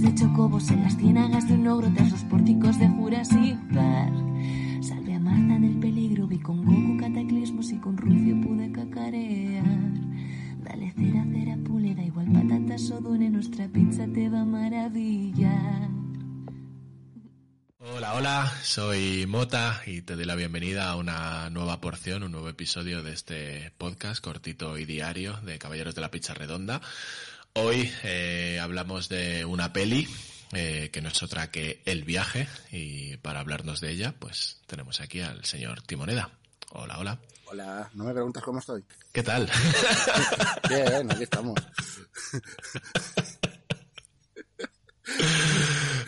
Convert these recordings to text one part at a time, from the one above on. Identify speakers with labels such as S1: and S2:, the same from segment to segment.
S1: De chocobos en las ciénagas de un ogro tras los pórticos de Jurassic Park. Salve a Marta del peligro, vi con Goku cataclismos y con Rufio pude cacarear. Dale cera, cera, pule, da igual patatas o dune, nuestra pizza te va a maravillar.
S2: Hola, hola, soy Mota y te doy la bienvenida a una nueva porción, un nuevo episodio de este podcast cortito y diario de Caballeros de la Pizza Redonda. Hoy eh, hablamos de una peli eh, que no es otra que El viaje y para hablarnos de ella pues tenemos aquí al señor Timoneda. Hola, hola.
S3: Hola, no me preguntas cómo estoy.
S2: ¿Qué tal?
S3: Bien, aquí estamos.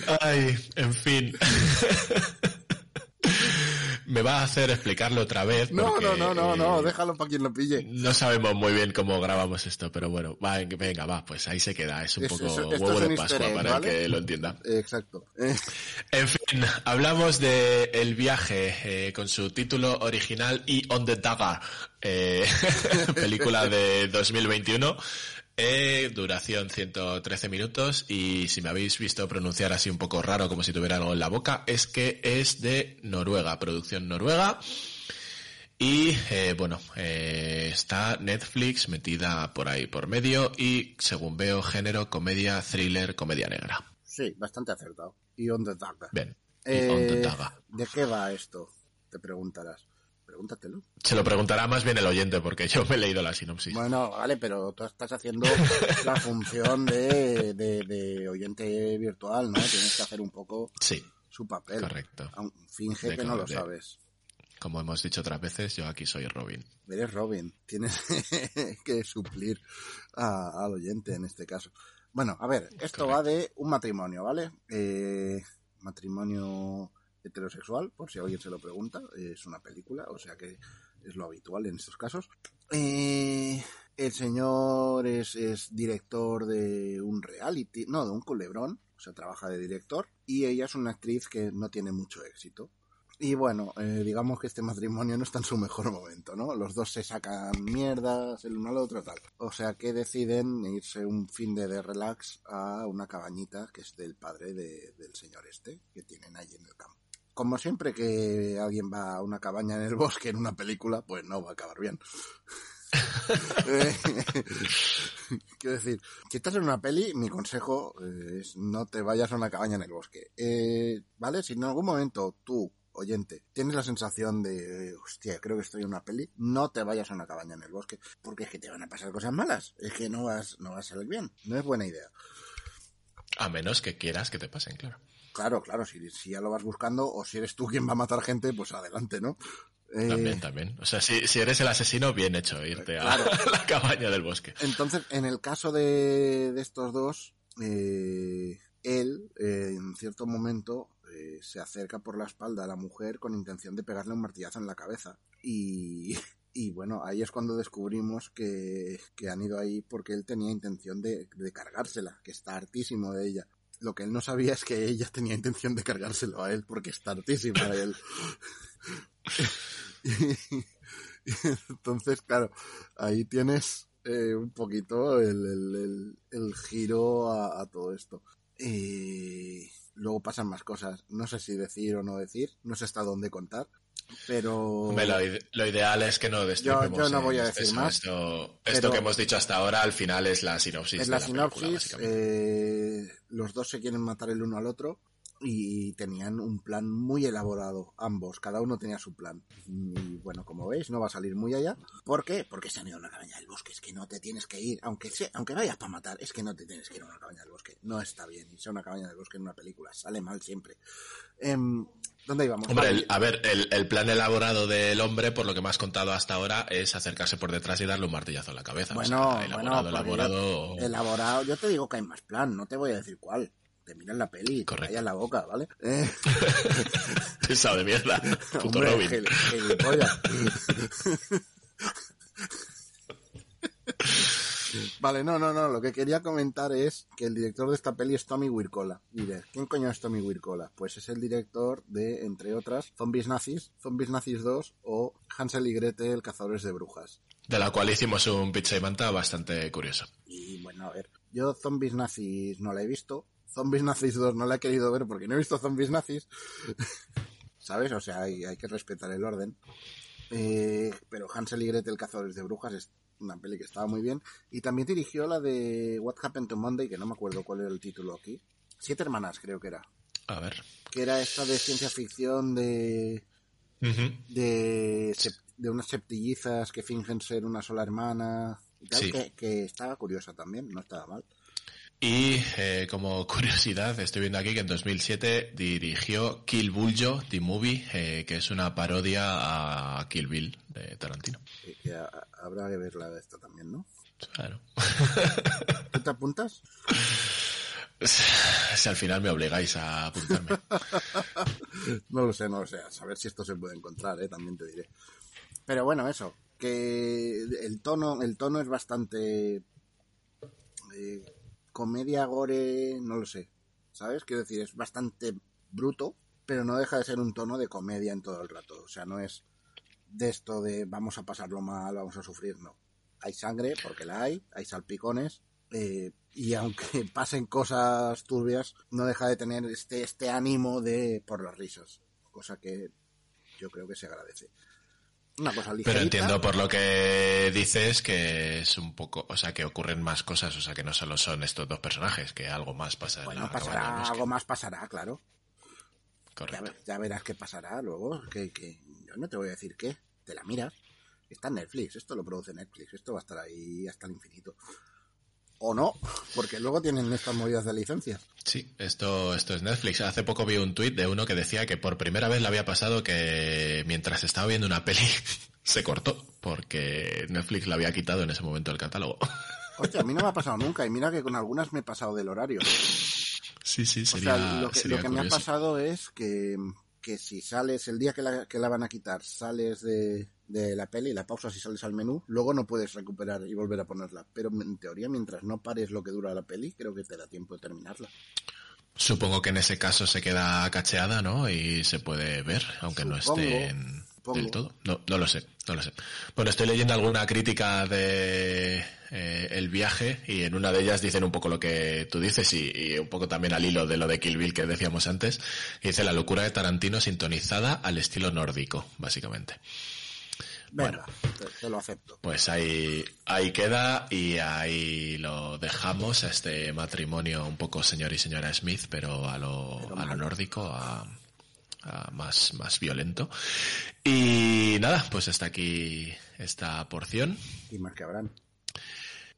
S2: Ay, en fin. Me va a hacer explicarlo otra vez.
S3: No,
S2: porque,
S3: no, no, no, no,
S2: eh,
S3: déjalo para quien lo pille.
S2: No sabemos muy bien cómo grabamos esto, pero bueno, va, venga, va, pues ahí se queda. Es un poco
S3: eso,
S2: huevo de Pascua
S3: egg,
S2: para
S3: ¿vale?
S2: el que lo entienda.
S3: Exacto.
S2: En fin, hablamos de El viaje eh, con su título original y On the Dagger, eh, película de 2021. Eh, duración 113 minutos y si me habéis visto pronunciar así un poco raro como si tuviera algo en la boca es que es de Noruega, producción noruega y eh, bueno, eh, está Netflix metida por ahí por medio y según veo género comedia, thriller, comedia negra.
S3: sí, bastante acertado. Y on the dagger.
S2: Bien. Y On the
S3: Eh. ¿De qué va esto? Te preguntarás. Pregúntatelo.
S2: Se lo preguntará más bien el oyente porque yo me he leído la sinopsis.
S3: Bueno, vale, pero tú estás haciendo la función de, de, de oyente virtual, ¿no? Tienes que hacer un poco
S2: Sí,
S3: su papel.
S2: correcto.
S3: Finge
S2: De
S3: que no lo sabes.
S2: Como hemos dicho otras veces, yo aquí soy Robin.
S3: Eres Robin, tienes que suplir a- al oyente en este caso. Bueno, a ver, esto va de un matrimonio, ¿vale? Eh, matrimonio heterosexual, por si alguien se lo pregunta, es una película, o sea que es lo habitual en estos casos. Eh, el señor es, director de un reality, no, de un culebrón, o sea, trabaja de director, y ella es una actriz que no tiene mucho éxito. Y bueno, eh, digamos que este matrimonio no está en su mejor momento, ¿no? Los dos se sacan mierdas el uno al otro, tal. O sea que deciden irse un fin de, de relax a una cabañita que es del padre de- del señor este, que tienen allí en el campo. Como siempre que alguien va a una cabaña en el bosque en una película, pues no va a acabar bien. Quiero decir, si estás en una peli, mi consejo eh, es no te vayas a una cabaña en el bosque. Eh, ¿Vale? Si en algún momento tú, oyente, tienes la sensación de, hostia, creo que estoy en una peli, no te vayas a una cabaña en el bosque, porque es que te van a pasar cosas malas. Es que no vas, no vas a salir bien. No es buena idea.
S2: A menos que quieras que te pasen, claro.
S3: Claro, claro, si, si ya lo vas buscando o si eres tú quien va a matar gente, pues adelante, ¿no? Eh,
S2: También, también. O sea, si, si eres el asesino, bien hecho irte a la cabaña del bosque.
S3: Entonces, en el caso de, de estos dos, eh, él, eh, en cierto momento, se acerca por la espalda a la mujer con intención de pegarle un martillazo en la cabeza. Y, y bueno, ahí es cuando descubrimos que, que han ido ahí porque él tenía intención de, de cargársela, que está hartísimo de ella. Lo que él no sabía es que ella tenía intención de cargárselo a él porque está hartísima de él. Entonces, claro, ahí tienes eh, un poquito el, el- el- el giro a, a todo esto. Y luego pasan más cosas. No sé si decir o no decir, no sé hasta dónde contar, pero...
S2: Hombre, lo, lo ideal es que no destripemos.
S3: Yo- yo no voy a
S2: esto-
S3: decir más,
S2: Esto, esto que hemos dicho hasta ahora, al final es la sinopsis.
S3: Es
S2: de
S3: la sinopsis, eh, los dos se quieren matar el uno al otro y tenían un plan muy elaborado, ambos, cada uno tenía su plan. Y bueno, como veis, no va a salir muy allá. ¿Por qué? Porque se han ido a una cabaña del bosque, es que no te tienes que ir, aunque sea, aunque vayas para matar, es que no te tienes que ir a una cabaña del bosque. No está bien irse a una cabaña del bosque en una película, sale mal siempre. Em, ¿Dónde íbamos?
S2: Hombre, el- a ver, el, el plan elaborado del hombre, por lo que me has contado hasta ahora, es acercarse por detrás y darle un martillazo en la cabeza. O
S3: Bueno,
S2: sea, elaborado,
S3: porque
S2: elaborado.
S3: yo- elaborado, yo te digo que hay más plan, no te voy a decir cuál. te miras la peli y te callas la boca, ¿vale? Eh,
S2: Pesado de mierda. Puto
S3: hombre,
S2: Robin.
S3: gil- Vale, no, no, no. Lo que quería comentar es que el director de esta peli es Tommy Wirkola. Diré, ¿quién coño es Tommy Wirkola? Pues es el director de, entre otras, Zombies Nazis, Zombies Nazis 2 o Hansel y Gretel, Cazadores de Brujas.
S2: De la cual hicimos un pizza y manta bastante curioso.
S3: Y bueno, a ver, yo Zombies Nazis no la he visto. Zombies Nazis 2 no la he querido ver porque no he visto Zombies Nazis. ¿Sabes? O sea, hay, hay que respetar el orden. Eh, pero Hansel y Gretel, Cazadores de Brujas, es una peli que estaba muy bien. Y también dirigió la de What Happened to Monday, que no me acuerdo cuál era el título aquí. Siete hermanas, creo que era.
S2: A ver.
S3: Que era esta de ciencia ficción de. De, de unas septillizas que fingen ser una sola hermana. Y tal,
S2: Sí.
S3: que, que estaba curiosa también, no estaba mal.
S2: Y eh, como curiosidad, estoy viendo aquí que en 2007 dirigió Kill Buljo, The Movie, eh, que es una parodia a Kill Bill de Tarantino.
S3: Que, que a- habrá que verla de esta también, ¿no?
S2: Claro.
S3: ¿Tú te apuntas?
S2: Si al final me obligáis a apuntarme.
S3: No lo sé, no lo sé. A saber si esto se puede encontrar, ¿eh? También te diré. Pero bueno, eso. Que el tono, el tono es bastante... eh, comedia, gore, no lo sé. ¿Sabes? Quiero decir, es bastante bruto, pero no deja de ser un tono de comedia en todo el rato. O sea, no es de esto de vamos a pasarlo mal, vamos a sufrir, no. Hay sangre, porque la hay, hay salpicones, eh, y aunque pasen cosas turbias, no deja de tener este, este ánimo de por las risas, cosa que yo creo que se agradece. Una cosa ligerita.
S2: Pero entiendo por lo que dices que es un poco, o sea, que ocurren más cosas, o sea, que no solo son estos dos personajes, que algo más
S3: Bueno, pasará,
S2: bosque.
S3: algo más pasará, claro. Ya,
S2: Correcto.
S3: ya verás qué pasará luego. Que, que yo no te voy a decir qué. Te la miras. Está en Netflix. Esto lo produce Netflix. Esto va a estar ahí hasta el infinito. O no, porque luego tienen estas movidas de licencias.
S2: Sí, esto, esto es Netflix. Hace poco vi un tuit de uno que decía que por primera vez le había pasado que mientras estaba viendo una peli se cortó, porque Netflix la había quitado en ese momento del catálogo.
S3: Hostia, a mí no me ha pasado nunca. Y mira que con algunas me he pasado del horario.
S2: Sí, sí,
S3: O
S2: sería,
S3: sea, lo que,
S2: sería
S3: lo que me ha pasado es que, que si sales, el día que la, que la van a quitar, sales de, de la peli, la pausas y sales al menú, luego no puedes recuperar y volver a ponerla. Pero en teoría, mientras no pares lo que dura la peli, creo que te da tiempo de terminarla.
S2: Supongo que en ese caso se queda cacheada, ¿no? Y se puede ver, aunque no esté en
S3: supongo.
S2: del todo. No, no lo sé, no lo sé. Bueno, estoy leyendo alguna crítica de eh, el viaje y en una de ellas dicen un poco lo que tú dices y, y un poco también al hilo de lo de Kill Bill que decíamos antes. Y dice la locura de Tarantino sintonizada al estilo nórdico, básicamente.
S3: Venga, te, te lo acepto.
S2: Pues ahí, ahí queda y ahí lo dejamos a este matrimonio un poco señor y señora Smith, pero a lo,
S3: Pero
S2: a lo nórdico, a, a más, más violento. Y nada, pues hasta aquí esta porción
S3: Y más que habrán.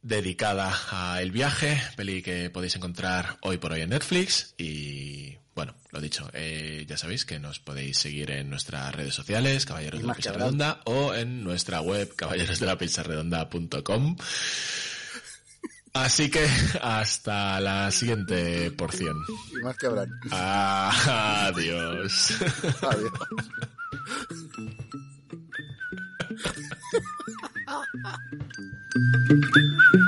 S2: dedicada a El viaje, peli que podéis encontrar hoy por hoy en Netflix y bueno, lo dicho, eh, ya sabéis que nos podéis seguir en nuestras redes sociales, Caballeros de la
S3: habrán.
S2: Redonda o en nuestra web caballerosdelapizarredonda.com. Así que hasta la siguiente porción.
S3: Y más que habrán.
S2: Adiós.
S3: Adiós.